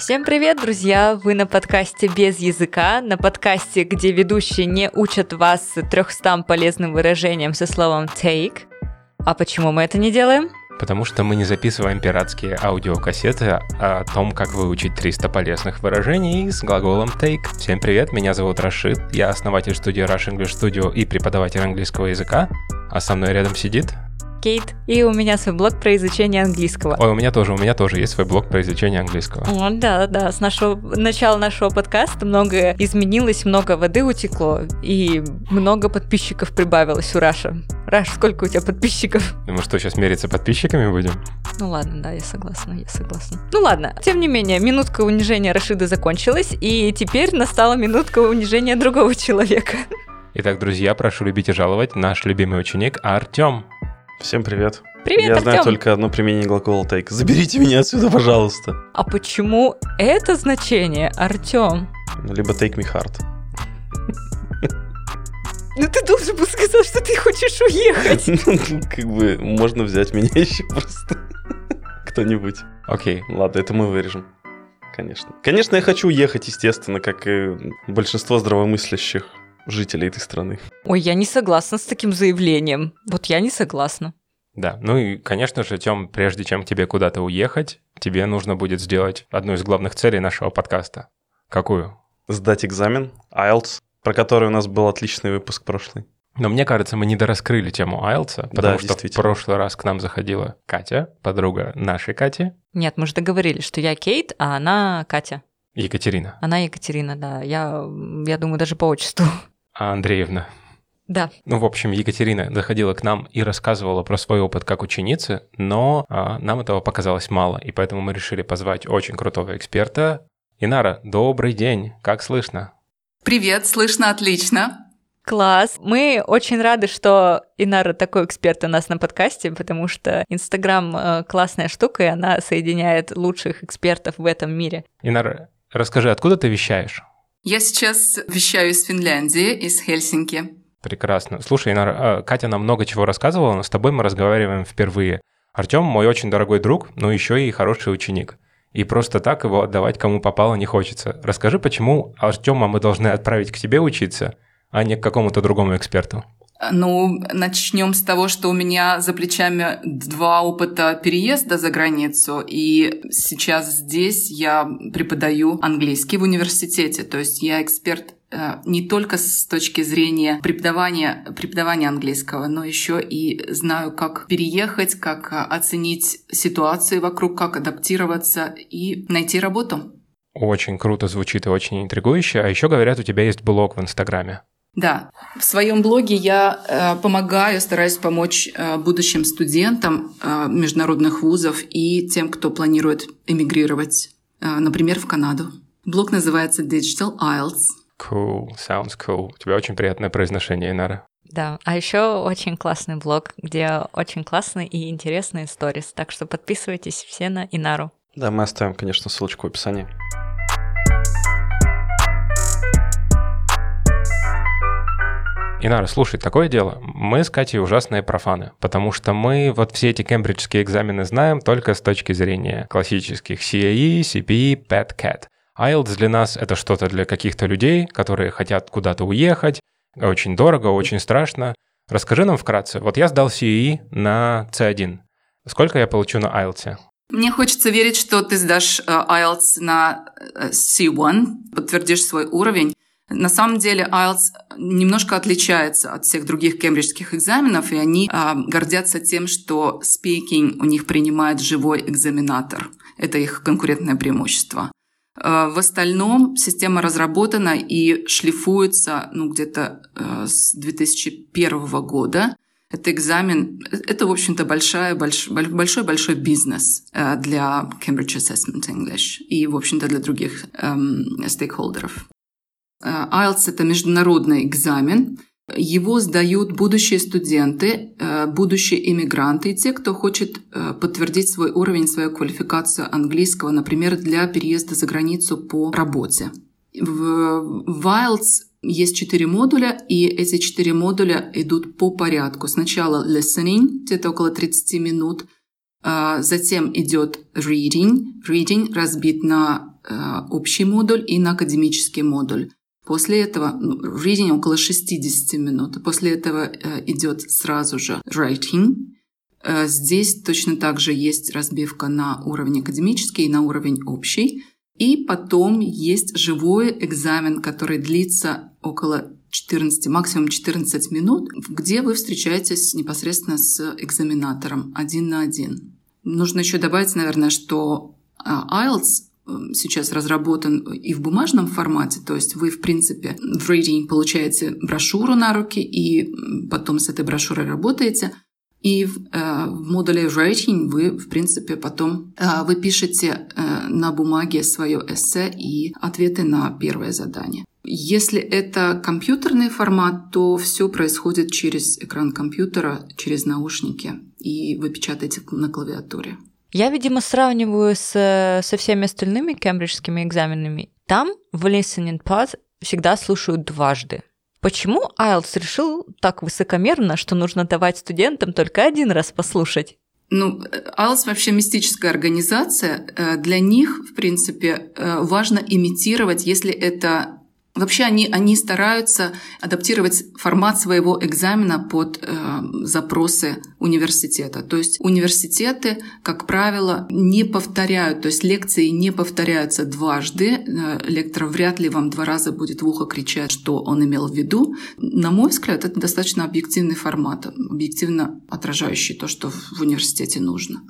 Всем привет, друзья! Вы на подкасте «Без языка», на подкасте, где ведущие не учат вас 300 полезным выражениям со словом «take». А почему мы это не делаем? Потому что мы не записываем пиратские аудиокассеты о том, как выучить 300 полезных выражений с глаголом take. Всем привет, меня зовут Рашид, я основатель студии Rush English Studio и преподаватель английского языка, а со мной рядом сидит Кейт, и у меня свой блог про изучение английского. Ой, у меня тоже, у меня тоже есть свой блог про изучение английского. О, да, да, с нашего начала нашего подкаста многое изменилось, много воды утекло, и много подписчиков прибавилось у Раша. Раш, сколько у тебя подписчиков? Ну, мы что, сейчас мериться подписчиками будем? Ну ладно, да, я согласна, я согласна. Ну ладно, тем не менее, минутка унижения Рашида закончилась, и теперь настала минутка унижения другого человека. Итак, друзья, прошу любить и жаловать наш любимый ученик Артем. Всем привет. Привет, Я Артём. знаю только одно применение глагола take. Заберите меня отсюда, пожалуйста. А почему это значение, Артем? Ну, Либо take me hard. Ну ты должен был сказать, что ты хочешь уехать. Ну, Как бы можно взять меня еще просто. Кто-нибудь. Окей, Ладно, это мы вырежем. Конечно. Конечно, я хочу уехать, естественно, как и большинство здравомыслящих жителей этой страны. Ой, я не согласна с таким заявлением. Вот я не согласна. да. Ну и, конечно же, Тем, прежде чем тебе куда-то уехать, тебе нужно будет сделать одну из главных целей нашего подкаста. Какую? Сдать экзамен, IELTS, про который у нас был отличный выпуск прошлый. Но мне кажется, мы не дораскрыли тему IELTS, потому Да, что в прошлый раз к нам заходила Катя, подруга нашей Кати, Нет, мы же договорились, что я Кейт, а она Катя. Екатерина, Она Екатерина, да. Я, я думаю, даже по отчеству. Андреевна. Да. Ну, в общем, Екатерина заходила к нам и рассказывала про свой опыт как ученицы, но а, нам этого показалось мало, и поэтому мы решили позвать очень крутого эксперта. Инара, добрый день, как слышно? Привет, слышно отлично. Класс. Мы очень рады, что Инара такой эксперт у нас на подкасте, потому что Инстаграм э, классная штука, и она соединяет лучших экспертов в этом мире. Инара, расскажи, откуда ты вещаешь? Я сейчас вещаю из Финляндии, из Хельсинки. Прекрасно. Слушай, а, Катя нам много чего рассказывала, но с тобой мы разговариваем впервые. Артем мой очень дорогой друг, но еще и хороший ученик. И просто так его отдавать кому попало не хочется. Расскажи, почему Артема мы должны отправить к тебе учиться, а не к какому-то другому эксперту? Ну, начнем с того, что у меня за плечами два опыта переезда за границу, и сейчас здесь я преподаю английский в университете, то есть я эксперт э, не только с точки зрения преподавания, преподавания английского, но еще и знаю, как переехать, как оценить ситуации вокруг, как адаптироваться и найти работу. Очень круто звучит и очень интригующе. А еще говорят, у тебя есть блог в Инстаграме. Да, в своем блоге я э, помогаю, стараюсь помочь э, будущим студентам э, международных вузов и тем, кто планирует эмигрировать, э, например, в Канаду. Блог называется Digital IELTS. Cool, sounds cool. У тебя очень приятное произношение, Инара. Да, а еще очень классный блог, где очень классные и интересные сторис. Так что подписывайтесь все на Инару. Да, мы оставим, конечно, ссылочку в описании. Инара, слушай, такое дело. Мы с Катей ужасные профаны, потому что мы вот все эти кембриджские экзамены знаем только с точки зрения классических CAE, CPE, PET-CAT. IELTS для нас это что-то для каких-то людей, которые хотят куда-то уехать, очень дорого, очень страшно. Расскажи нам вкратце. Вот я сдал CAE на C1. Сколько я получу на IELTS? Мне хочется верить, что ты сдашь э, IELTS на э, C1, подтвердишь свой уровень. На самом деле IELTS немножко отличается от всех других кембриджских экзаменов, и они а, гордятся тем, что speaking у них принимает живой экзаменатор. Это их конкурентное преимущество. А, В остальном система разработана и шлифуется ну, где-то э, с 2001 года. Это экзамен, это, в общем-то, большой-большой бизнес э, для Cambridge Assessment English и, в общем-то, для других эм, стейкхолдеров. Э, IELTS – это международный экзамен. Его сдают будущие студенты, э, будущие иммигранты и те, кто хочет э, подтвердить свой уровень, свою квалификацию английского, например, для переезда за границу по работе. В, IELTS есть четыре модуля, и эти четыре модуля идут по порядку. Сначала listening, где-то около 30 минут, затем идет reading. Reading разбит на общий модуль и на академический модуль. После этого ну, reading около 60 минут. После этого э, идет сразу же writing. Э, здесь точно так же есть разбивка на уровень академический и на уровень общий. И потом есть живой экзамен, который длится около 14, максимум 14 минут, где вы встречаетесь непосредственно с экзаменатором один на один. Нужно еще добавить, наверное, что а, IELTS сейчас разработан и в бумажном формате, то есть вы, в принципе, в reading получаете брошюру на руки и потом с этой брошюрой работаете, и в, э, в модуле writing вы, в принципе, потом э, вы пишете э, на бумаге свое эссе и ответы на первое задание. Если это компьютерный формат, то все происходит через экран компьютера, через наушники, и вы печатаете на клавиатуре. Я, видимо, сравниваю с, со всеми остальными кембриджскими экзаменами. Там в listening part всегда слушают дважды. Почему IELTS решил так высокомерно, что нужно давать студентам только один раз послушать? Ну, IELTS вообще мистическая организация. Э, для них, в принципе, э, важно имитировать, если это Вообще они, они стараются адаптировать формат своего экзамена под э, запросы университета. То есть университеты, как правило, не повторяют, то есть лекции не повторяются дважды. Э, лектор вряд ли вам два раза будет в ухо кричать, что он имел в виду. На мой взгляд, это достаточно объективный формат, объективно отражающий то, что в университете нужно.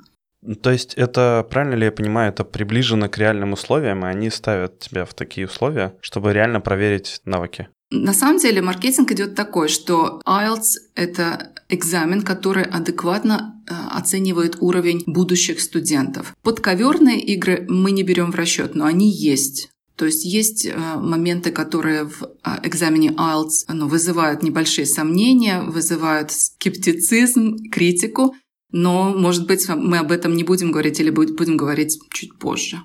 То есть это, правильно ли я понимаю, это приближено к реальным условиям, и они ставят тебя в такие условия, чтобы реально проверить навыки? На самом деле маркетинг идет такой, что IELTS — это экзамен, который адекватно э, оценивает уровень будущих студентов. Подковерные игры мы не берем в расчет, но они есть. То есть есть э, моменты, которые в э, экзамене IELTS ну, вызывают небольшие сомнения, вызывают скептицизм, критику, но, может быть, мы об этом не будем говорить или будем говорить чуть позже.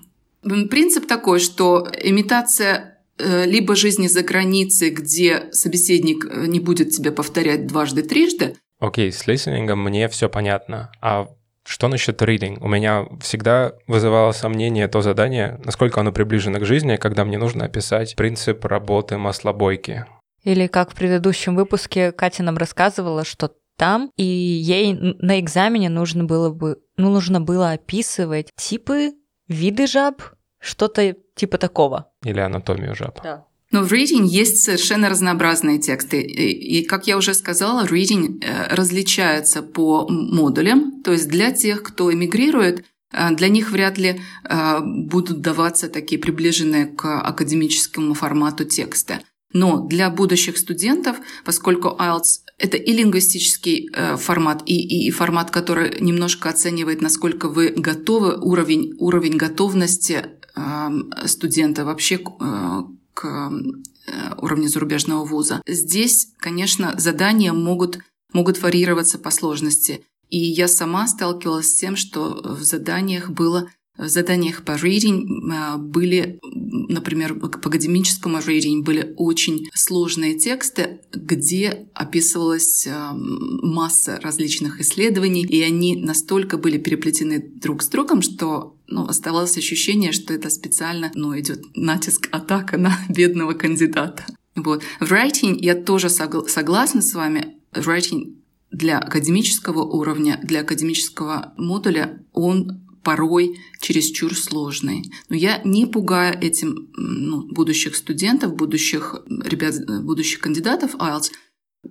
Принцип такой, что имитация э, либо жизни за границей, где собеседник э, не будет тебе повторять дважды, трижды. Окей, okay, с листенингом мне все понятно. А что насчет reading? У меня всегда вызывало сомнение то задание, насколько оно приближено к жизни, когда мне нужно описать принцип работы маслобойки. Или как в предыдущем выпуске Катя нам рассказывала, что там, и ей на экзамене нужно было бы, ну, нужно было описывать типы, виды жаб, что-то типа такого. Или анатомию жаб. Да. Но в reading есть совершенно разнообразные тексты. И, и как я уже сказала, reading э, различается по модулям. То есть для тех, кто эмигрирует, э, для них вряд ли э, будут даваться такие приближенные к академическому формату тексты. Но для будущих студентов, поскольку IELTS – это и лингвистический э, формат, и, и, и формат, который немножко оценивает, насколько вы готовы, уровень, уровень готовности э, студента вообще э, к э, уровню зарубежного вуза. Здесь, конечно, задания могут, могут варьироваться по сложности. И я сама сталкивалась с тем, что в заданиях было в заданиях по reading а, были, например, по академическому reading были очень сложные тексты, где описывалась а, масса различных исследований, и они настолько были переплетены друг с другом, что ну, оставалось ощущение, что это специально ну, идет натиск, атака на бедного кандидата. Вот. В writing я тоже согласна с вами. Writing для академического уровня, для академического модуля, он порой чересчур сложные. Но я не пугаю этим ну, будущих студентов, будущих ребят, будущих кандидатов IELTS.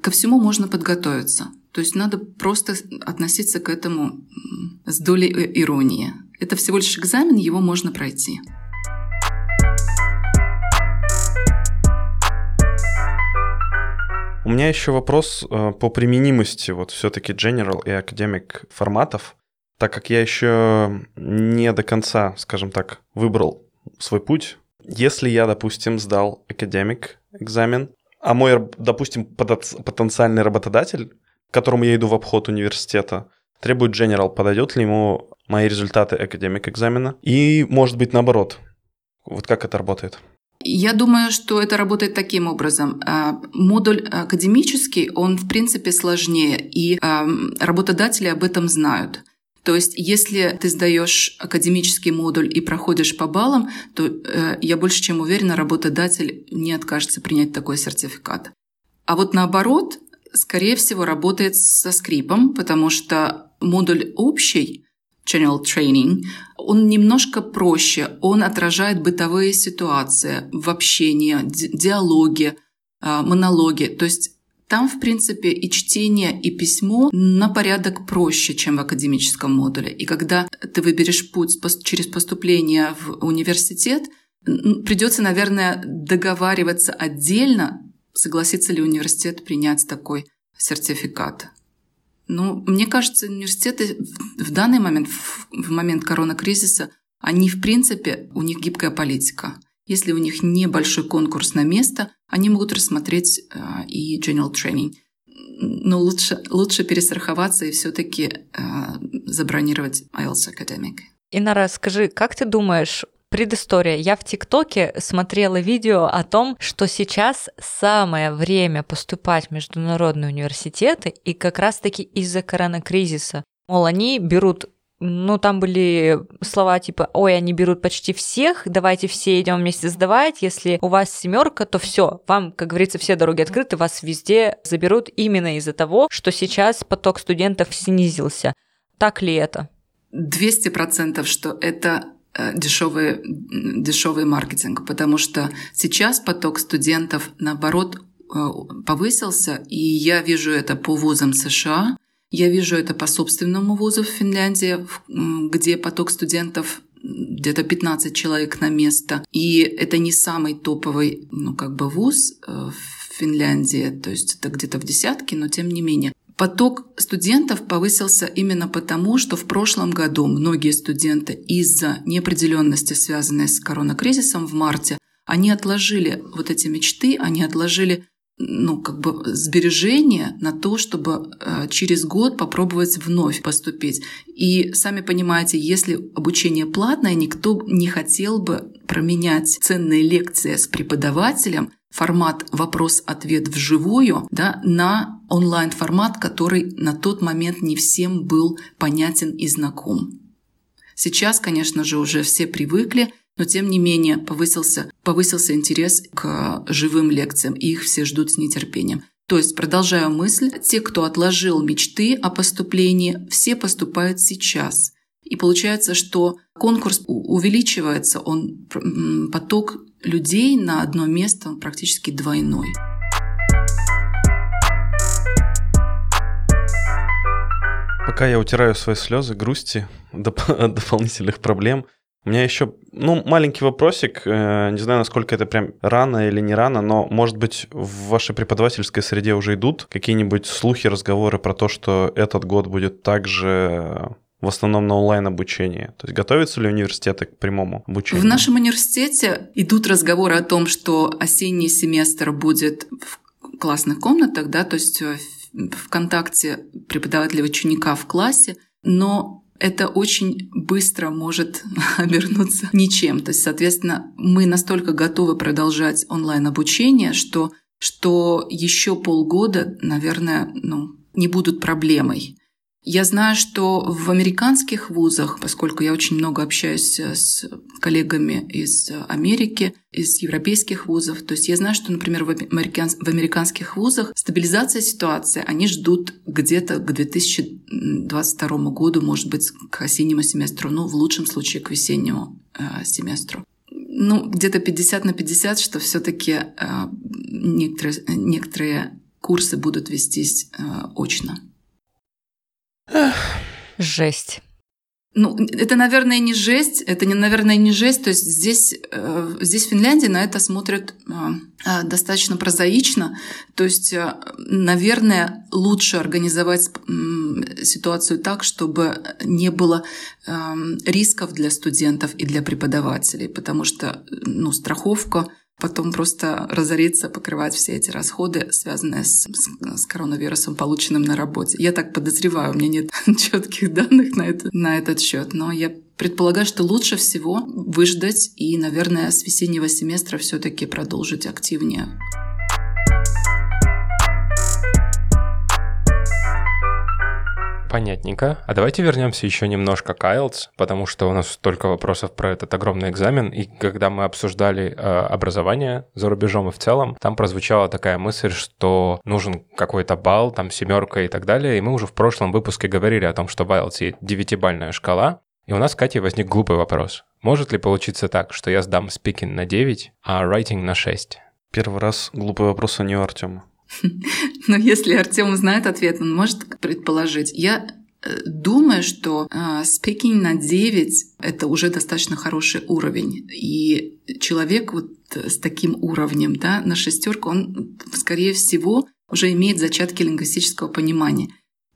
Ко всему можно подготовиться. То есть надо просто относиться к этому с долей э, иронии. Это всего лишь экзамен, его можно пройти. У меня еще вопрос э, по применимости вот все-таки general и academic форматов так как я еще не до конца, скажем так, выбрал свой путь, если я, допустим, сдал академик экзамен, а мой, допустим, потенциальный работодатель, к которому я иду в обход университета, требует general, подойдет ли ему мои результаты академик экзамена? И, может быть, наоборот. Вот как это работает? Я думаю, что это работает таким образом. А, модуль академический, он в принципе сложнее, и работодатели об этом знают. То есть, если ты сдаешь академический модуль и проходишь по баллам, то э, я больше чем уверена, работодатель не откажется принять такой сертификат. А вот наоборот, скорее всего, работает со скрипом, потому что модуль общий, General Training, он немножко проще, он отражает бытовые ситуации в общении, диалоге, а, монологе. То есть там, в принципе, и чтение, и письмо на порядок проще, чем в академическом модуле. И когда ты выберешь путь через поступление в университет, придется, наверное, договариваться отдельно, согласится ли университет принять такой сертификат. Ну, мне кажется, университеты в данный момент, в момент коронакризиса, они, в принципе, у них гибкая политика. Если у них небольшой конкурс на место, они могут рассмотреть э, и general training. Но лучше, лучше перестраховаться и все-таки э, забронировать IELTS Academic. Инара, скажи, как ты думаешь, Предыстория. Я в ТикТоке смотрела видео о том, что сейчас самое время поступать в международные университеты, и как раз-таки из-за коронакризиса. Мол, они берут ну, там были слова типа, ой, они берут почти всех, давайте все идем вместе сдавать, если у вас семерка, то все, вам, как говорится, все дороги открыты, вас везде заберут именно из-за того, что сейчас поток студентов снизился. Так ли это? 200% что это э, дешевый, дешевый маркетинг, потому что сейчас поток студентов, наоборот, э, повысился, и я вижу это по вузам США, я вижу это по собственному вузу в Финляндии, где поток студентов где-то 15 человек на место. И это не самый топовый, ну, как бы вуз э, в Финляндии, то есть это где-то в десятке, но тем не менее. Поток студентов повысился именно потому, что в прошлом году многие студенты из-за неопределенности, связанной с коронакризисом в марте, они отложили вот эти мечты, они отложили ну, как бы сбережения на то, чтобы э, через год попробовать вновь поступить. И сами понимаете, если обучение платное, никто не хотел бы променять ценные лекции с преподавателем формат вопрос-ответ вживую да, на онлайн-формат, который на тот момент не всем был понятен и знаком. Сейчас, конечно же, уже все привыкли, но тем не менее повысился, повысился интерес к живым лекциям, и их все ждут с нетерпением. То есть, продолжая мысль, те, кто отложил мечты о поступлении, все поступают сейчас. И получается, что конкурс увеличивается, он, поток людей на одно место он практически двойной. Пока я утираю свои слезы, грусти, доп- дополнительных проблем, у меня еще, ну, маленький вопросик. Э, не знаю, насколько это прям рано или не рано, но, может быть, в вашей преподавательской среде уже идут какие-нибудь слухи, разговоры про то, что этот год будет также в основном на онлайн-обучении? То есть готовятся ли университеты к прямому обучению? В нашем университете идут разговоры о том, что осенний семестр будет в классных комнатах, да, то есть э, в контакте преподавателя ученика в классе, но это очень быстро может обернуться ничем. То есть, соответственно, мы настолько готовы продолжать онлайн-обучение, что, что еще полгода, наверное, ну, не будут проблемой. Я знаю, что в американских вузах, поскольку я очень много общаюсь э, с коллегами из Америки, из европейских вузов, то есть я знаю, что, например, в, американ... в американских вузах стабилизация ситуации они ждут где-то к 2022 году, может быть, к осеннему семестру, ну, в лучшем случае к весеннему э, семестру. Ну, где-то 50 на 50, что все таки э, некоторые, некоторые курсы будут вестись э, очно. Жесть. Ну, это, наверное, не жесть, это, наверное, не жесть. То есть здесь, э, здесь в Финляндии на это смотрят э, э, достаточно прозаично. То есть, наверное, лучше организовать ситуацию так, чтобы не было рисков для студентов и для преподавателей, потому что ну, страховка потом просто разориться, покрывать все эти расходы, связанные с, с, с коронавирусом, полученным на работе. Я так подозреваю, у меня нет четких данных на, это, на этот счет, но я предполагаю, что лучше всего выждать и, наверное, с весеннего семестра все-таки продолжить активнее. Понятненько. А давайте вернемся еще немножко к IELTS, потому что у нас столько вопросов про этот огромный экзамен. И когда мы обсуждали э, образование за рубежом и в целом, там прозвучала такая мысль, что нужен какой-то балл, там семерка и так далее. И мы уже в прошлом выпуске говорили о том, что в IELTS есть девятибальная шкала. И у нас с Катей возник глупый вопрос. Может ли получиться так, что я сдам speaking на 9, а writing на 6? Первый раз глупый вопрос, у Артема. Но если Артем знает ответ, он может предположить. Я э, думаю, что speaking на 9 — это уже достаточно хороший уровень. И человек вот с таким уровнем да, на шестерку, он, скорее всего, уже имеет зачатки лингвистического понимания.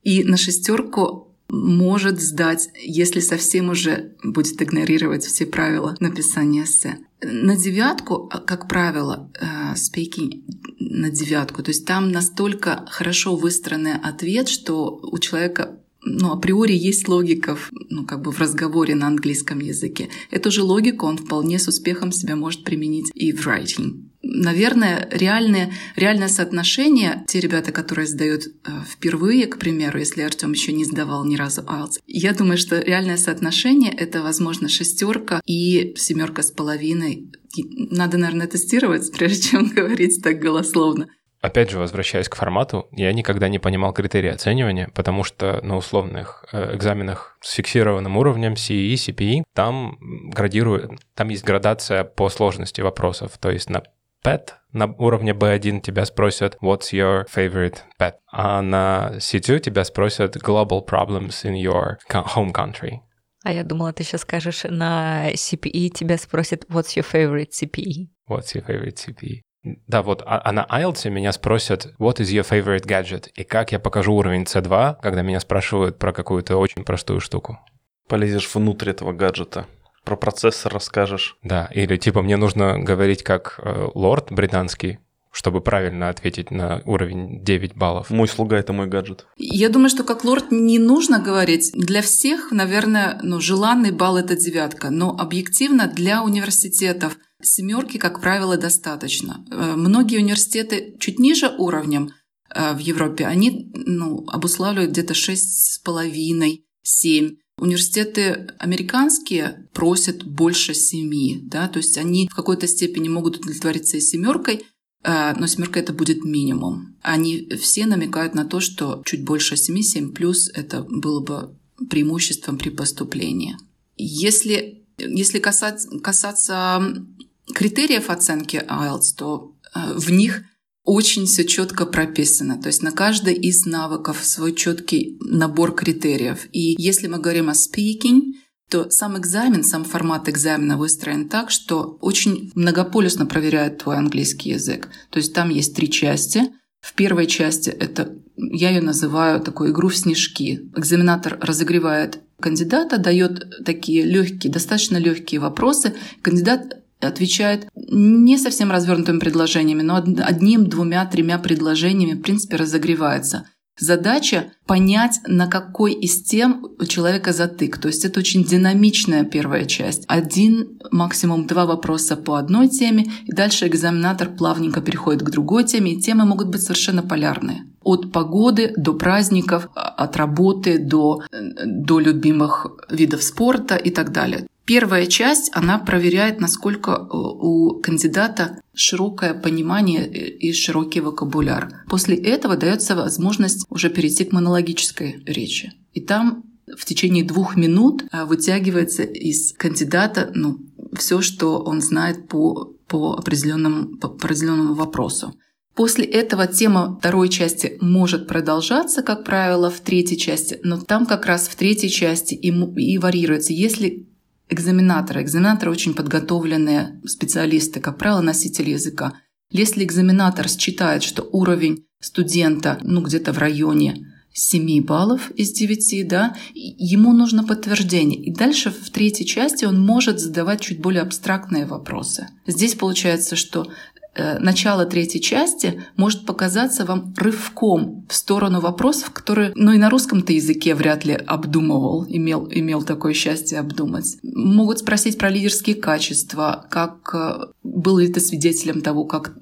И на шестерку может сдать, если совсем уже будет игнорировать все правила написания эссе. На девятку, как правило, speaking на девятку, то есть там настолько хорошо выстроенный ответ, что у человека ну, априори есть логика ну, как бы в разговоре на английском языке. Эту же логику он вполне с успехом себя может применить и в writing. Наверное, реальное, реальное соотношение, те ребята, которые сдают э, впервые, к примеру, если Артем еще не сдавал ни разу IELTS, я думаю, что реальное соотношение это, возможно, шестерка и семерка с половиной. Надо, наверное, тестировать, прежде чем говорить так голословно. Опять же, возвращаясь к формату, я никогда не понимал критерии оценивания, потому что на условных э, экзаменах с фиксированным уровнем CE, CPE, там градируют, там есть градация по сложности вопросов. То есть на pet, на уровне B1 тебя спросят What's your favorite pet? А на C2 тебя спросят Global problems in your home country. А я думала, ты сейчас скажешь, на CPE тебя спросят What's your favorite CPE? What's your favorite CPE? Да, вот, а, а на IELTS меня спросят, what is your favorite gadget? И как я покажу уровень C2, когда меня спрашивают про какую-то очень простую штуку? Полезешь внутрь этого гаджета про процессор расскажешь. Да, или типа мне нужно говорить как э, лорд британский, чтобы правильно ответить на уровень 9 баллов. Мой слуга — это мой гаджет. Я думаю, что как лорд не нужно говорить. Для всех, наверное, ну, желанный балл — это девятка. Но объективно для университетов семерки, как правило, достаточно. Э, многие университеты чуть ниже уровнем э, в Европе, они ну, обуславливают где-то 6,5, 7. Университеты американские просят больше семи, да, то есть они в какой-то степени могут удовлетвориться и семеркой, э, но семерка это будет минимум. Они все намекают на то, что чуть больше семи, семь плюс это было бы преимуществом при поступлении. Если, если касаться, касаться критериев оценки IELTS, то э, в них очень все четко прописано. То есть на каждый из навыков свой четкий набор критериев. И если мы говорим о speaking, то сам экзамен, сам формат экзамена выстроен так, что очень многополюсно проверяет твой английский язык. То есть там есть три части. В первой части это, я ее называю такую игру в снежки. Экзаменатор разогревает кандидата, дает такие легкие, достаточно легкие вопросы. Кандидат отвечает не совсем развернутыми предложениями, но одним, двумя, тремя предложениями, в принципе, разогревается. Задача понять, на какой из тем у человека затык. То есть это очень динамичная первая часть. Один, максимум два вопроса по одной теме, и дальше экзаменатор плавненько переходит к другой теме, и темы могут быть совершенно полярные. От погоды до праздников, от работы до, до любимых видов спорта и так далее. Первая часть, она проверяет, насколько э, у кандидата широкое понимание и широкий вокабуляр. После этого дается возможность уже перейти к монологической речи. И там в течение двух минут э, вытягивается из кандидата ну, все, что он знает по, по, определенному, по определенному вопросу. После этого тема второй части может продолжаться, как правило, в третьей части, но там как раз в третьей части и, и варьируется. Если экзаменаторы. Экзаменаторы очень подготовленные специалисты, как правило, носители языка. Если экзаменатор считает, что уровень студента ну, где-то в районе 7 баллов из 9, да, ему нужно подтверждение. И дальше в третьей части он может задавать чуть более абстрактные вопросы. Здесь получается, что Э, начало третьей части может показаться вам рывком в сторону вопросов, которые, ну и на русском-то языке вряд ли обдумывал, имел, имел такое счастье обдумать. Могут спросить про лидерские качества, как э, был ли ты свидетелем того, как э,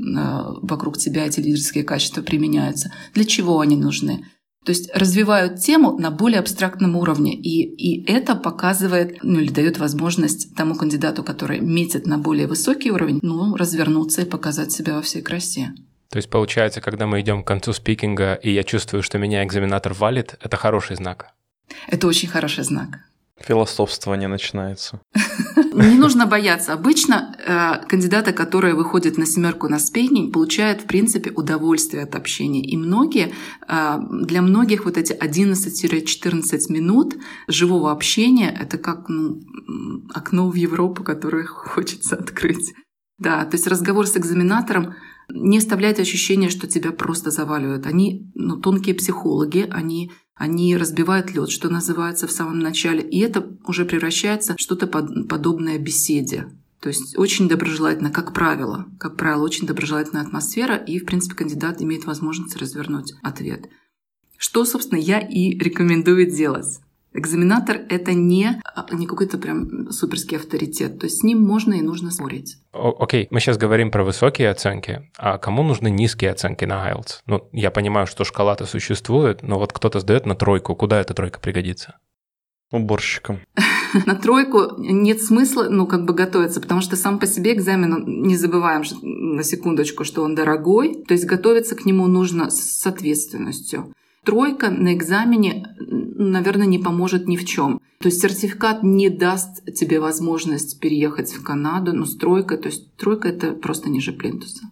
вокруг тебя эти лидерские качества применяются, для чего они нужны. То есть развивают тему на более абстрактном уровне. И, и это показывает, ну или дает возможность тому кандидату, который метит на более высокий уровень, ну, развернуться и показать себя во всей красе. То есть получается, когда мы идем к концу спикинга, и я чувствую, что меня экзаменатор валит, это хороший знак. Это очень хороший знак. Философствование начинается. Не нужно бояться. Обычно э, кандидаты, которые выходят на семерку на спейнинг, получают, в принципе, удовольствие от общения. И многие, э, для многих вот эти 11-14 минут живого общения — это как ну, окно в Европу, которое хочется открыть. Да, то есть разговор с экзаменатором не оставляет ощущения, что тебя просто заваливают. Они ну, тонкие психологи, они они разбивают лед, что называется, в самом начале, и это уже превращается в что-то под, подобное беседе. То есть очень доброжелательно, как правило, как правило, очень доброжелательная атмосфера, и, в принципе, кандидат имеет возможность развернуть ответ. Что, собственно, я и рекомендую делать. Экзаменатор — это не, а, не какой-то прям суперский авторитет. То есть с ним можно и нужно спорить. Окей, okay. мы сейчас говорим про высокие оценки. А кому нужны низкие оценки на IELTS? Ну, я понимаю, что шкала-то существует, но вот кто-то сдает на тройку. Куда эта тройка пригодится? Уборщиком. На тройку нет смысла, ну, как бы готовиться, потому что сам по себе экзамен, не забываем на секундочку, что он дорогой, то есть готовиться к нему нужно с ответственностью тройка на экзамене, наверное, не поможет ни в чем. То есть сертификат не даст тебе возможность переехать в Канаду, но с тройкой, то есть тройка это просто ниже плинтуса.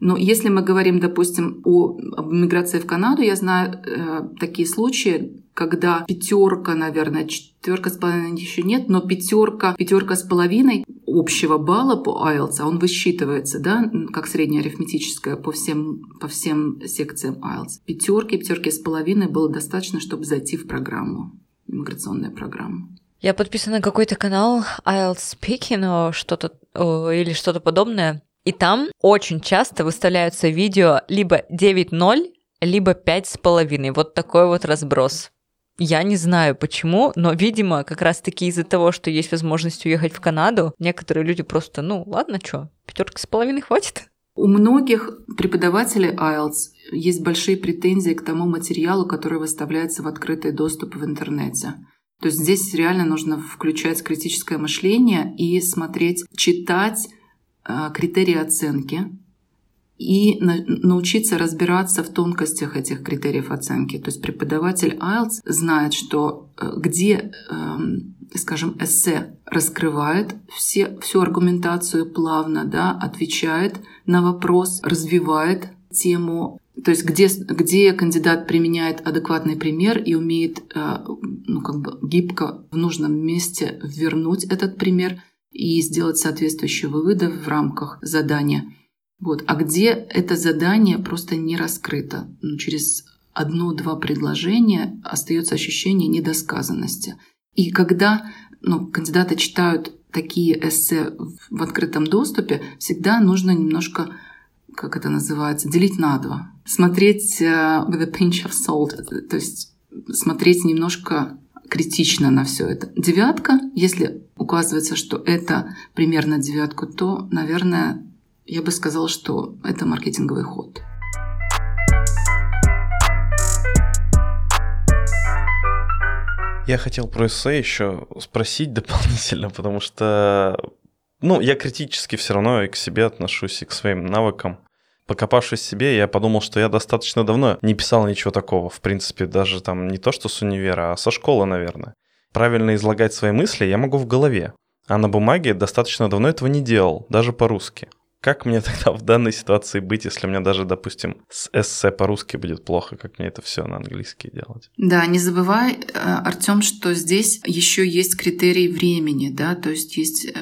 Но если мы говорим, допустим, о об миграции в Канаду, я знаю э, такие случаи, когда пятерка, наверное, четверка с половиной еще нет, но пятерка, пятерка с половиной общего балла по IELTS, а он высчитывается, да, как средняя арифметическая по всем, по всем секциям IELTS. Пятерки, пятерки с половиной было достаточно, чтобы зайти в программу, иммиграционную программу. Я подписана на какой-то канал IELTS Speaking что-то или что-то подобное. И там очень часто выставляются видео либо 9.0, либо 5,5. Вот такой вот разброс. Я не знаю почему, но, видимо, как раз-таки из-за того, что есть возможность уехать в Канаду, некоторые люди просто, ну, ладно, что, пятерка с половиной хватит. У многих преподавателей IELTS есть большие претензии к тому материалу, который выставляется в открытый доступ в интернете. То есть здесь реально нужно включать критическое мышление и смотреть, читать критерии оценки и научиться разбираться в тонкостях этих критериев оценки. То есть преподаватель IELTS знает, что э, где, эм, скажем, эссе раскрывает все, всю аргументацию плавно, да, отвечает на вопрос, развивает тему то есть где, где кандидат применяет адекватный пример и умеет э, ну, как бы гибко в нужном месте вернуть этот пример и сделать соответствующие выводы в рамках задания. Вот. А где это задание просто не раскрыто? Ну, через одно-два предложения остается ощущение недосказанности. И когда ну, кандидаты читают такие эссе в открытом доступе, всегда нужно немножко, как это называется, делить на два. Смотреть uh, with a pinch of salt, то есть смотреть немножко критично на все это. Девятка, если указывается, что это примерно девятку, то, наверное, я бы сказала, что это маркетинговый ход. Я хотел про эссе еще спросить дополнительно, потому что, ну, я критически все равно и к себе отношусь, и к своим навыкам. Покопавшись в себе, я подумал, что я достаточно давно не писал ничего такого. В принципе, даже там не то, что с универа, а со школы, наверное. Правильно излагать свои мысли я могу в голове. А на бумаге достаточно давно этого не делал, даже по-русски. Как мне тогда в данной ситуации быть, если у меня даже, допустим, с эссе по-русски будет плохо, как мне это все на английский делать? Да, не забывай, э, Артем, что здесь еще есть критерий времени, да, то есть есть э,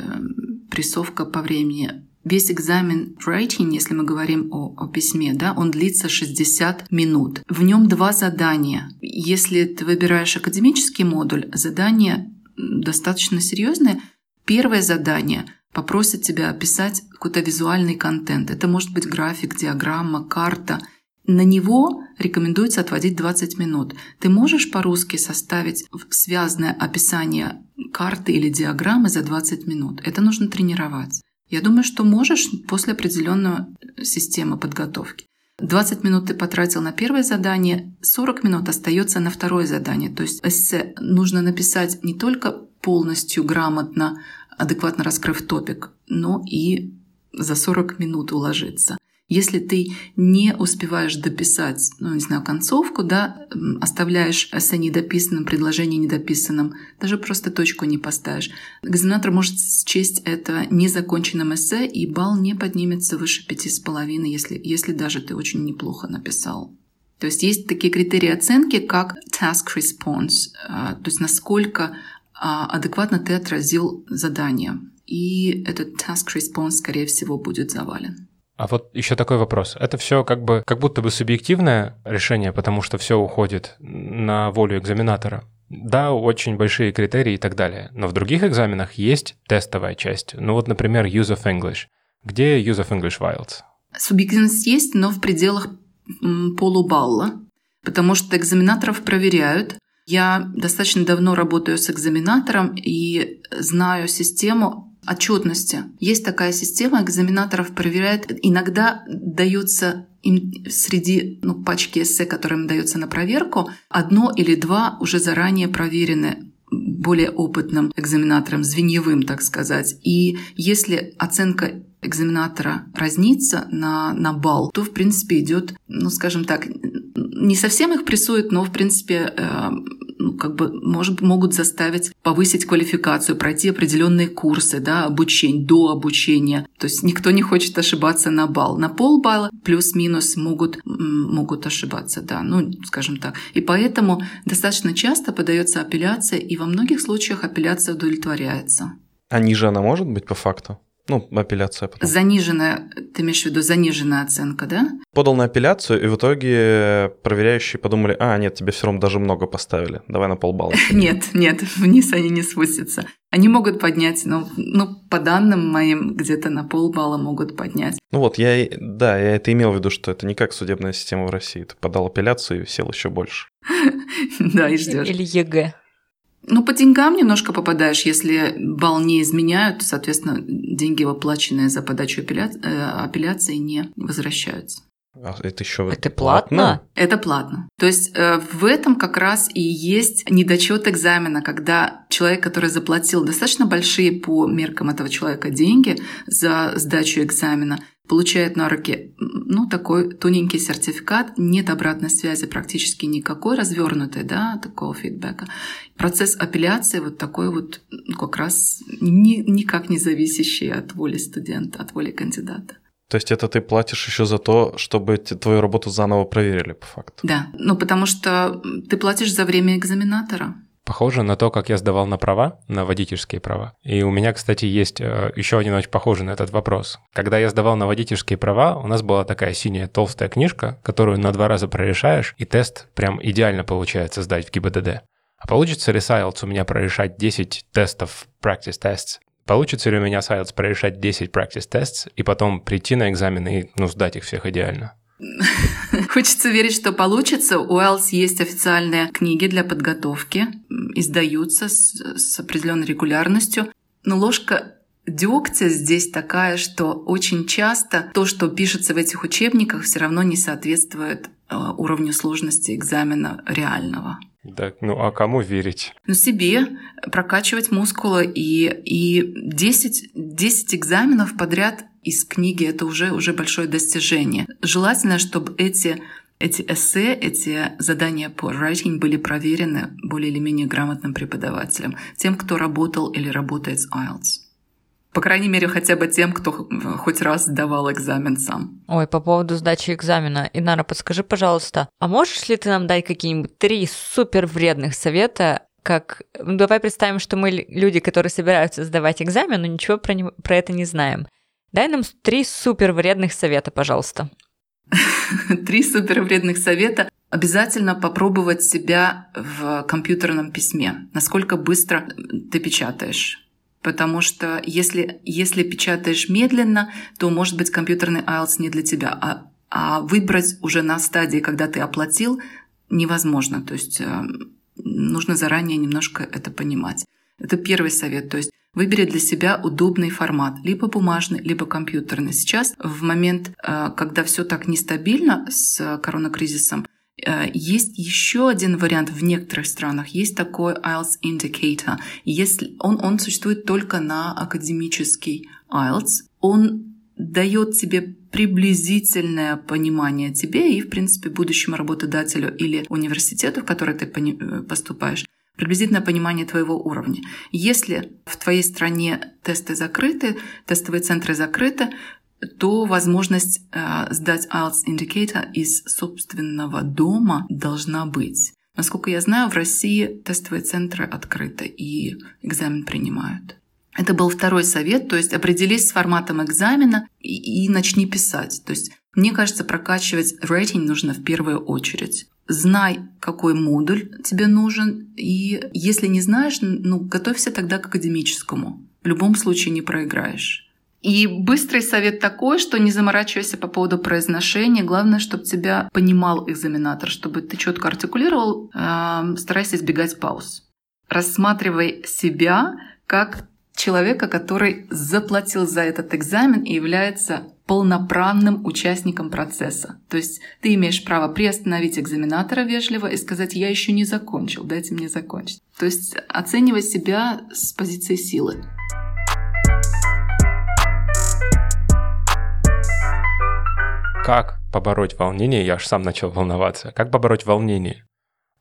прессовка по времени. Весь экзамен writing, если мы говорим о, о письме, да, он длится 60 минут. В нем два задания. Если ты выбираешь академический модуль, задание достаточно серьезное. Первое задание попросит тебя описать какой-то визуальный контент. Это может быть график, диаграмма, карта. На него рекомендуется отводить 20 минут. Ты можешь по-русски составить связанное описание карты или диаграммы за 20 минут. Это нужно тренировать. Я думаю, что можешь после определенной системы подготовки. 20 минут ты потратил на первое задание, 40 минут остается на второе задание. То есть эссе нужно написать не только полностью грамотно, адекватно раскрыв топик, но и за 40 минут уложиться. Если ты не успеваешь дописать, ну, не знаю, концовку, да, оставляешь эссе недописанным, предложение недописанным, даже просто точку не поставишь, экзаменатор может счесть это незаконченным эссе, и балл не поднимется выше пяти с половиной, если, если даже ты очень неплохо написал. То есть есть такие критерии оценки, как task response, а, то есть насколько а, адекватно ты отразил задание. И этот task response, скорее всего, будет завален. А вот еще такой вопрос. Это все как бы как будто бы субъективное решение, потому что все уходит на волю экзаменатора. Да, очень большие критерии и так далее. Но в других экзаменах есть тестовая часть. Ну вот, например, Use of English. Где Use of English Wilds? Субъективность есть, но в пределах полубалла, потому что экзаменаторов проверяют. Я достаточно давно работаю с экзаменатором и знаю систему отчетности. Есть такая система, экзаменаторов проверяет. Иногда дается им среди ну, пачки эссе, которым дается на проверку, одно или два уже заранее проверены более опытным экзаменатором, звеньевым, так сказать. И если оценка экзаменатора разнится на, на балл, то, в принципе, идет, ну, скажем так, не совсем их прессует, но, в принципе, э, ну, как бы может, могут заставить повысить квалификацию, пройти определенные курсы, да, обучение, до обучения. То есть никто не хочет ошибаться на балл. На полбалла плюс-минус могут, могут ошибаться, да, ну, скажем так. И поэтому достаточно часто подается апелляция, и во многих случаях апелляция удовлетворяется. А ниже она может быть по факту? Ну, апелляция потом. Заниженная, ты имеешь в виду заниженная оценка, да? Подал на апелляцию, и в итоге проверяющие подумали, а, нет, тебе все равно даже много поставили, давай на полбалла. Нет, нет, вниз они не спустятся. Они могут поднять, ну, ну, по данным моим, где-то на полбалла могут поднять. Ну вот, я, да, я это имел в виду, что это не как судебная система в России. Ты подал апелляцию и сел еще больше. Да, и ждешь. Или ЕГЭ. Ну, по деньгам немножко попадаешь. Если балл не изменяют, соответственно, деньги, выплаченные за подачу апелля... Э, апелляции, не возвращаются. А это еще это платно? Это платно. То есть э, в этом как раз и есть недочет экзамена, когда человек, который заплатил достаточно большие по меркам этого человека деньги за сдачу экзамена, получает на руки ну, такой тоненький сертификат, нет обратной связи практически никакой развернутой, да, такого фидбэка. Процесс апелляции вот такой вот ну, как раз ни, никак не зависящий от воли студента, от воли кандидата. То есть это ты платишь еще за то, чтобы твою работу заново проверили, по факту? Да, ну потому что ты платишь за время экзаменатора. Похоже на то, как я сдавал на права, на водительские права. И у меня, кстати, есть э, еще один очень похожий на этот вопрос. Когда я сдавал на водительские права, у нас была такая синяя толстая книжка, которую на два раза прорешаешь, и тест прям идеально получается сдать в ГИБДД. А получится ли IELTS у меня прорешать 10 тестов practice tests? Получится ли у меня с IELTS прорешать 10 practice tests и потом прийти на экзамен и ну, сдать их всех идеально? Хочется верить, что получится. У Уэллс есть официальные книги для подготовки, издаются с, с определенной регулярностью. Но ложка дегтя здесь такая, что очень часто то, что пишется в этих учебниках, все равно не соответствует э, уровню сложности экзамена реального. Да, ну а кому верить? Ну, себе прокачивать мускулы и, и 10, 10 экзаменов подряд из книги это уже, уже большое достижение. Желательно, чтобы эти эти эссе, эти задания по writing были проверены более или менее грамотным преподавателем, тем, кто работал или работает с IELTS. По крайней мере, хотя бы тем, кто хоть раз сдавал экзамен сам. Ой, по поводу сдачи экзамена. Инара, подскажи, пожалуйста, а можешь ли ты нам дать какие-нибудь три супер вредных совета, как... Ну, давай представим, что мы люди, которые собираются сдавать экзамен, но ничего про, не... про это не знаем. Дай нам три супер вредных совета, пожалуйста. Три супер вредных совета. Обязательно попробовать себя в компьютерном письме. Насколько быстро ты печатаешь. Потому что если, если печатаешь медленно, то, может быть, компьютерный IELTS не для тебя. А, а выбрать уже на стадии, когда ты оплатил, невозможно. То есть э, нужно заранее немножко это понимать. Это первый совет. То есть Выбери для себя удобный формат, либо бумажный, либо компьютерный. Сейчас, в момент, э, когда все так нестабильно с коронакризисом, э, есть еще один вариант в некоторых странах. Есть такой IELTS Indicator. Если он, он существует только на академический IELTS. Он дает тебе приблизительное понимание тебе и, в принципе, будущему работодателю или университету, в который ты э, поступаешь, приблизительное понимание твоего уровня. Если в твоей стране тесты закрыты, тестовые центры закрыты, то возможность э, сдать IELTS Indicator из собственного дома должна быть. Насколько я знаю, в России тестовые центры открыты и экзамен принимают. Это был второй совет, то есть определись с форматом экзамена и, и начни писать. То есть мне кажется, прокачивать рейтинг нужно в первую очередь. Знай, какой модуль тебе нужен, и если не знаешь, ну, готовься тогда к академическому. В любом случае не проиграешь. И быстрый совет такой, что не заморачивайся по поводу произношения. Главное, чтобы тебя понимал экзаменатор, чтобы ты четко артикулировал, э, старайся избегать пауз. Рассматривай себя как человека, который заплатил за этот экзамен и является полноправным участником процесса. То есть ты имеешь право приостановить экзаменатора вежливо и сказать «я еще не закончил, дайте мне закончить». То есть оценивай себя с позиции силы. Как побороть волнение? Я аж сам начал волноваться. Как побороть волнение?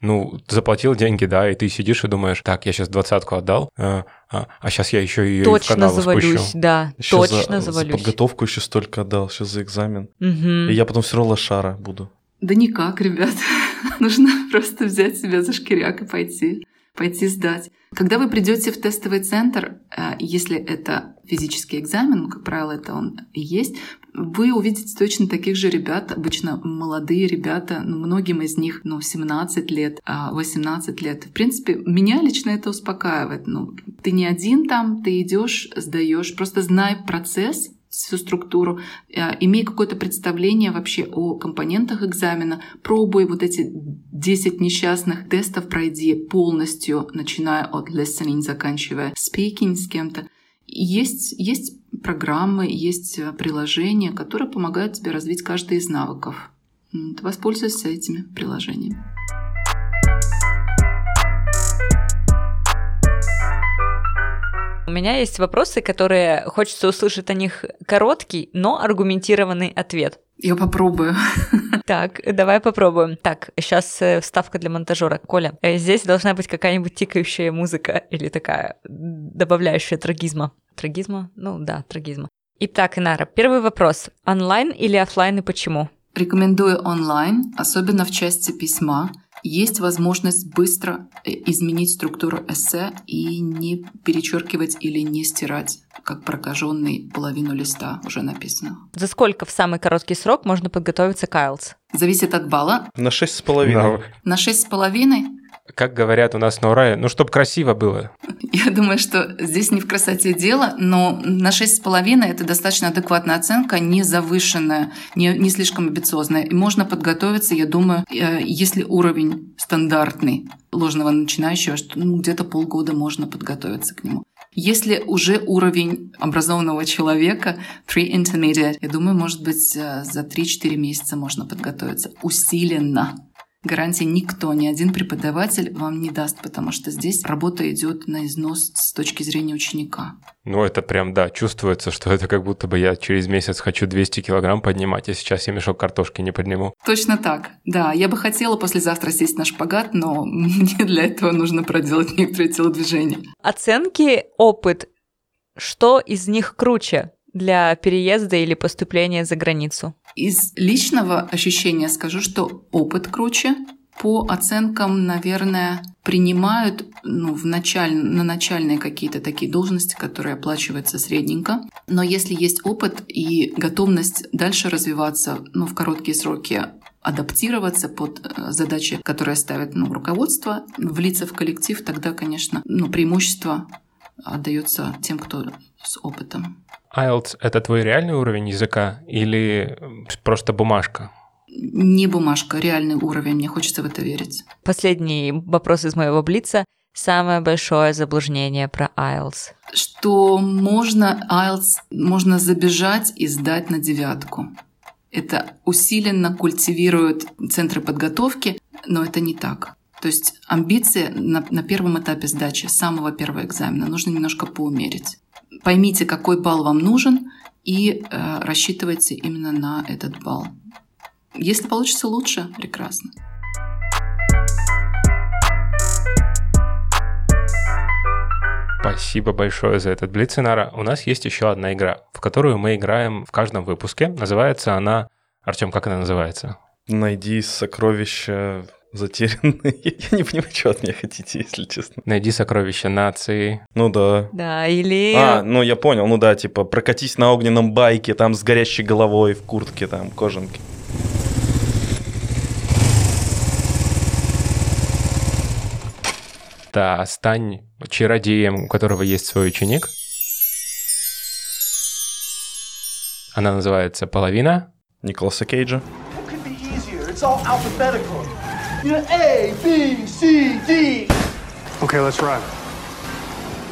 Ну, заплатил деньги, да, и ты сидишь и думаешь, так, я сейчас двадцатку отдал, а, а, а сейчас я еще ее точно в канал завалюсь, спущу. да, Еще точно за, завалюсь. За подготовку еще столько отдал, сейчас за экзамен. Мгм. И я потом все равно лошара буду. Да никак, ребят. Нужно просто взять себя за шкиряк и пойти, пойти сдать. Когда вы придете в тестовый центр, э, если это физический экзамен, ну, как правило, это он и есть, вы увидите точно таких же ребят, обычно молодые ребята, ну, многим из них, ну, 17 лет, а, 18 лет. В принципе, меня лично это успокаивает. Ну, ты не один там, ты идешь, сдаешь, просто знай процесс, всю структуру, э, имей какое-то представление вообще о компонентах экзамена, пробуй вот эти 10 несчастных тестов, пройди полностью, начиная от listening, заканчивая speaking с кем-то. Есть, есть программы, есть э, приложения, которые помогают тебе развить каждый из навыков. Ты воспользуйся этими приложениями. У меня есть вопросы, которые хочется услышать о них короткий, но аргументированный ответ. Я попробую. Так, давай попробуем. Так, сейчас вставка для монтажера. Коля, э, здесь должна быть какая-нибудь тикающая музыка или такая добавляющая трагизма. Трагизма? Ну да, трагизма. Итак, Инара, первый вопрос. Онлайн или оффлайн и почему? Рекомендую онлайн, особенно в части письма. Есть возможность быстро э, изменить структуру эссе и не перечеркивать или не стирать, как прокаженный половину листа уже написано. За сколько в самый короткий срок можно подготовиться к IELTS? Зависит от балла. На шесть с половиной. Да. На шесть с половиной Как говорят у нас на Урале, ну, чтобы красиво было. Я думаю, что здесь не в красоте дело, но на 6,5 это достаточно адекватная оценка, не завышенная, не, не слишком амбициозная. И можно подготовиться, я думаю, э, если уровень стандартный ложного начинающего, что ну, где-то полгода можно подготовиться к нему. Если уже уровень образованного человека, pre-intermediate, я думаю, может быть, э, за 3-4 месяца можно подготовиться усиленно. Гарантии никто, ни один преподаватель вам не даст, потому что здесь работа идет на износ с точки зрения ученика. Ну, это прям, да, чувствуется, что это как будто бы я через месяц хочу 200 килограмм поднимать, а сейчас я мешок картошки не подниму. Точно так. Да, я бы хотела послезавтра сесть на шпагат, но мне для этого нужно проделать некоторые телодвижения. Оценки, опыт. Что из них круче для переезда или поступления за границу? Из личного ощущения скажу, что опыт круче. По оценкам, наверное, принимают ну, в началь... на начальные какие-то такие должности, которые оплачиваются средненько. Но если есть опыт и готовность дальше развиваться ну, в короткие сроки, адаптироваться под э, задачи, которые ставит ну, руководство, влиться в коллектив, тогда, конечно, ну, преимущество отдается тем, кто с опытом. IELTS — это твой реальный уровень языка или просто бумажка? Не бумажка, реальный уровень, мне хочется в это верить. Последний вопрос из моего блица. самое большое заблуждение про IELTS? Что можно IELTS можно забежать и сдать на девятку. Это усиленно культивируют центры подготовки, но это не так. То есть амбиции на, на первом этапе сдачи, самого первого экзамена, нужно немножко поумерить. Поймите, какой балл вам нужен, и э, рассчитывайте именно на этот балл. Если получится лучше, прекрасно. Спасибо большое за этот блиц, Инара. У нас есть еще одна игра, в которую мы играем в каждом выпуске. Называется она... Артем, как она называется? Найди сокровища затерянные. Я не понимаю, что от меня хотите, если честно. Найди сокровища нации. Ну да. Да, или... А, ну я понял, ну да, типа прокатись на огненном байке, там с горящей головой, в куртке, там, кожанке. Да, стань чародеем, у которого есть свой ученик. Она называется «Половина». Николаса Кейджа. What A, B, C, D. Okay, let's run.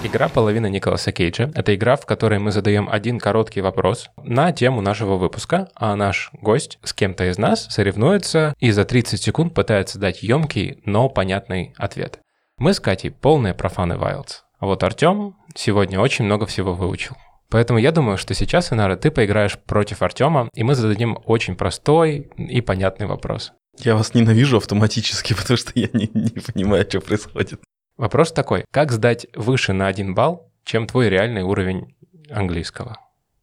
Игра «Половина Николаса Кейджа» — это игра, в которой мы задаем один короткий вопрос на тему нашего выпуска, а наш гость с кем-то из нас соревнуется и за 30 секунд пытается дать емкий, но понятный ответ. Мы с Катей полные профаны Wilds, а вот Артем сегодня очень много всего выучил. Поэтому я думаю, что сейчас, Инара, ты поиграешь против Артема, и мы зададим очень простой и понятный вопрос. Я вас ненавижу автоматически, потому что я не, не понимаю, что происходит. Вопрос такой, как сдать выше на один балл, чем твой реальный уровень английского?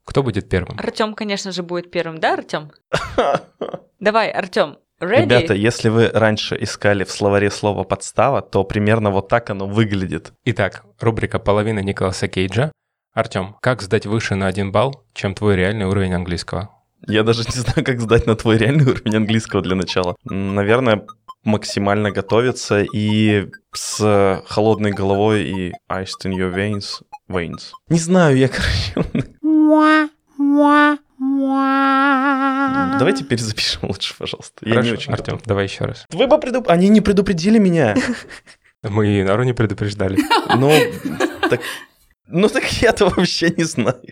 Кто будет первым? Артем, конечно же, будет первым, да, Артем? Давай, Артем, ready? Ребята, если вы раньше искали в словаре слово «подстава», то примерно вот так оно выглядит. Итак, рубрика «Половина Николаса Кейджа». Артем, как сдать выше на один балл, чем твой реальный уровень английского? Я даже не знаю, как сдать на твой реальный уровень английского для начала. Наверное, максимально готовиться и с холодной головой и iced in your veins. Veins. Не знаю, я, короче... Давайте перезапишем лучше, пожалуйста. Я не Хорошо, очень Артем, готов. давай еще раз. Вы бы предуп... Они не предупредили меня. Мы и Нару не предупреждали. Ну, так... Ну, так я-то вообще не знаю.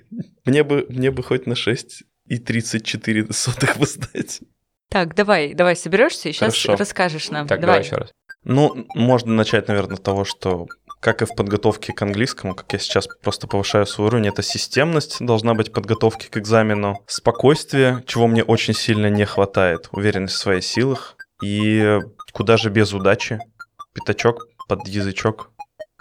Мне бы, мне бы хоть на 6 и 34 сотых бы сдать. Так, давай, давай, соберешься и сейчас Хорошо. расскажешь нам. Так, давай еще раз. Ну, можно начать, наверное, с того, что, как и в подготовке к английскому, как я сейчас просто повышаю свой уровень, это системность должна быть подготовки к экзамену, спокойствие, чего мне очень сильно не хватает, уверенность в своих силах, и куда же без удачи, пятачок под язычок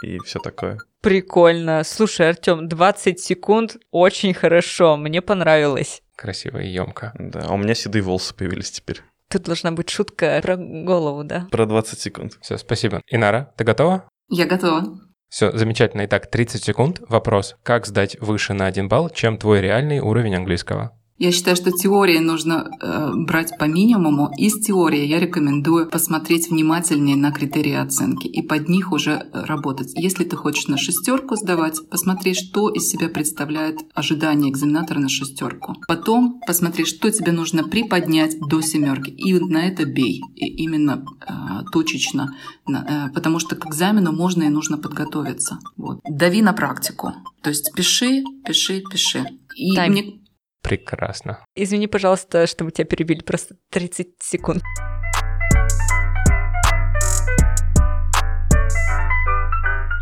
и все такое. Прикольно. Слушай, Артем, 20 секунд очень хорошо. Мне понравилось. Красиво и емко. Да, а у меня седые волосы появились теперь. Тут должна быть шутка про голову, да? Про 20 секунд. Все, спасибо. Инара, ты готова? Я готова. Все, замечательно. Итак, 30 секунд. Вопрос. Как сдать выше на один балл, чем твой реальный уровень английского? Я считаю, что теории нужно э, брать по минимуму. Из теории я рекомендую посмотреть внимательнее на критерии оценки и под них уже э, работать. Если ты хочешь на шестерку сдавать, посмотри, что из себя представляет ожидание экзаменатора на шестерку. Потом посмотри, что тебе нужно приподнять до семерки. И на это бей. И именно э, точечно. Э, потому что к экзамену можно и нужно подготовиться. Вот. Дави на практику. То есть пиши, пиши, пиши. И Тайм. мне Прекрасно. Извини, пожалуйста, что мы тебя перебили. Просто 30 секунд.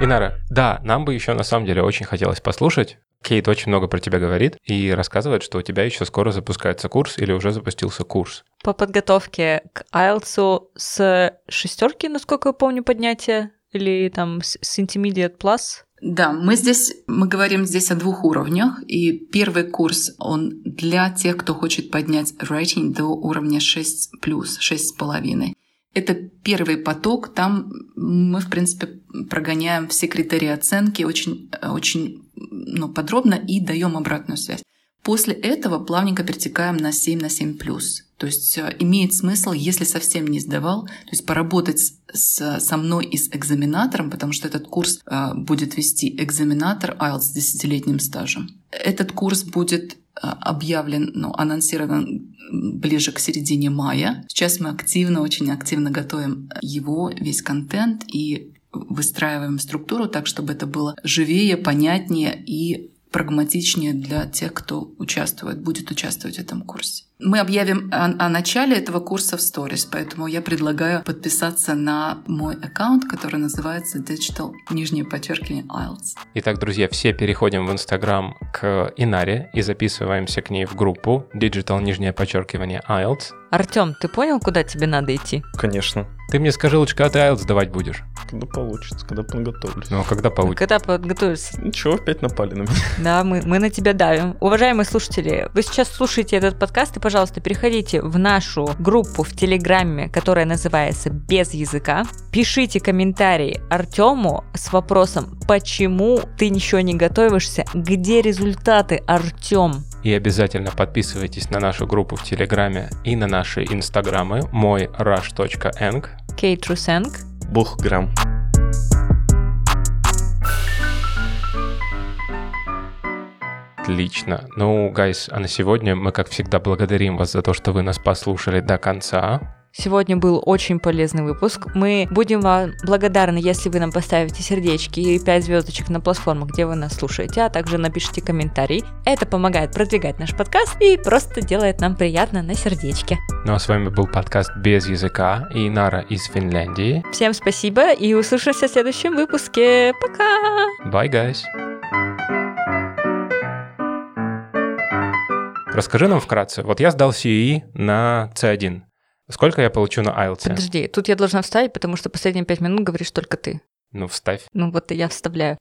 Инара, да, нам бы еще на самом деле очень хотелось послушать. Кейт очень много про тебя говорит и рассказывает, что у тебя еще скоро запускается курс или уже запустился курс. По подготовке к IELTS с шестерки, насколько я помню, поднятие, или там с Intermediate Plus. Да, мы здесь, мы говорим здесь о двух уровнях. И первый курс, он для тех, кто хочет поднять writing до уровня 6 плюс, 6,5. Это первый поток, там мы, в принципе, прогоняем все критерии оценки очень, очень ну, подробно и даем обратную связь. После этого плавненько перетекаем на 7 на 7 плюс. То есть э, имеет смысл, если совсем не сдавал, то есть поработать с- со мной и с экзаменатором, потому что этот курс э, будет вести экзаменатор IELTS с десятилетним стажем. Этот курс будет э, объявлен, ну, анонсирован ближе к середине мая. Сейчас мы активно, очень активно готовим его, весь контент и выстраиваем структуру так, чтобы это было живее, понятнее и прагматичнее для тех, кто участвует, будет участвовать в этом курсе. Мы объявим о, о начале этого курса в сторис, поэтому я предлагаю подписаться на мой аккаунт, который называется Digital нижнее подчеркивание IELTS. Итак, друзья, все переходим в Инстаграм к Инаре и записываемся к ней в группу Digital нижнее подчеркивание IELTS. Артем, ты понял, куда тебе надо идти? Конечно. Ты мне скажи лучше, когда ты IELTS сдавать будешь? Когда получится, когда подготовлюсь. Ну, а когда получится? Когда подготовишься? Ничего, опять напали на меня. Да, мы, мы на тебя давим. Уважаемые слушатели, вы сейчас слушаете этот подкаст, и, пожалуйста, переходите в нашу группу в Телеграме, которая называется «Без языка». Пишите комментарии Артему с вопросом, почему ты ничего не готовишься, где результаты, Артем? И обязательно подписывайтесь на нашу группу в Телеграме и на наши инстаграмы мой rush.eng. Кейт Трусенг. Бухграм. Отлично. Ну, гайс, а на сегодня мы, как всегда, благодарим вас за то, что вы нас послушали до конца. Сегодня был очень полезный выпуск. Мы будем вам благодарны, если вы нам поставите сердечки и 5 звездочек на платформах, где вы нас слушаете, а также напишите комментарий. Это помогает продвигать наш подкаст и просто делает нам приятно на сердечке. Ну а с вами был подкаст «Без языка» и Нара из Финляндии. Всем спасибо и услышимся в следующем выпуске. Пока! Bye, guys! Расскажи нам вкратце. Вот я сдал CE на C1. Сколько я получу на IELTS? Подожди, тут я должна вставить, потому что последние пять минут говоришь только ты. Ну, вставь. Ну вот я вставляю.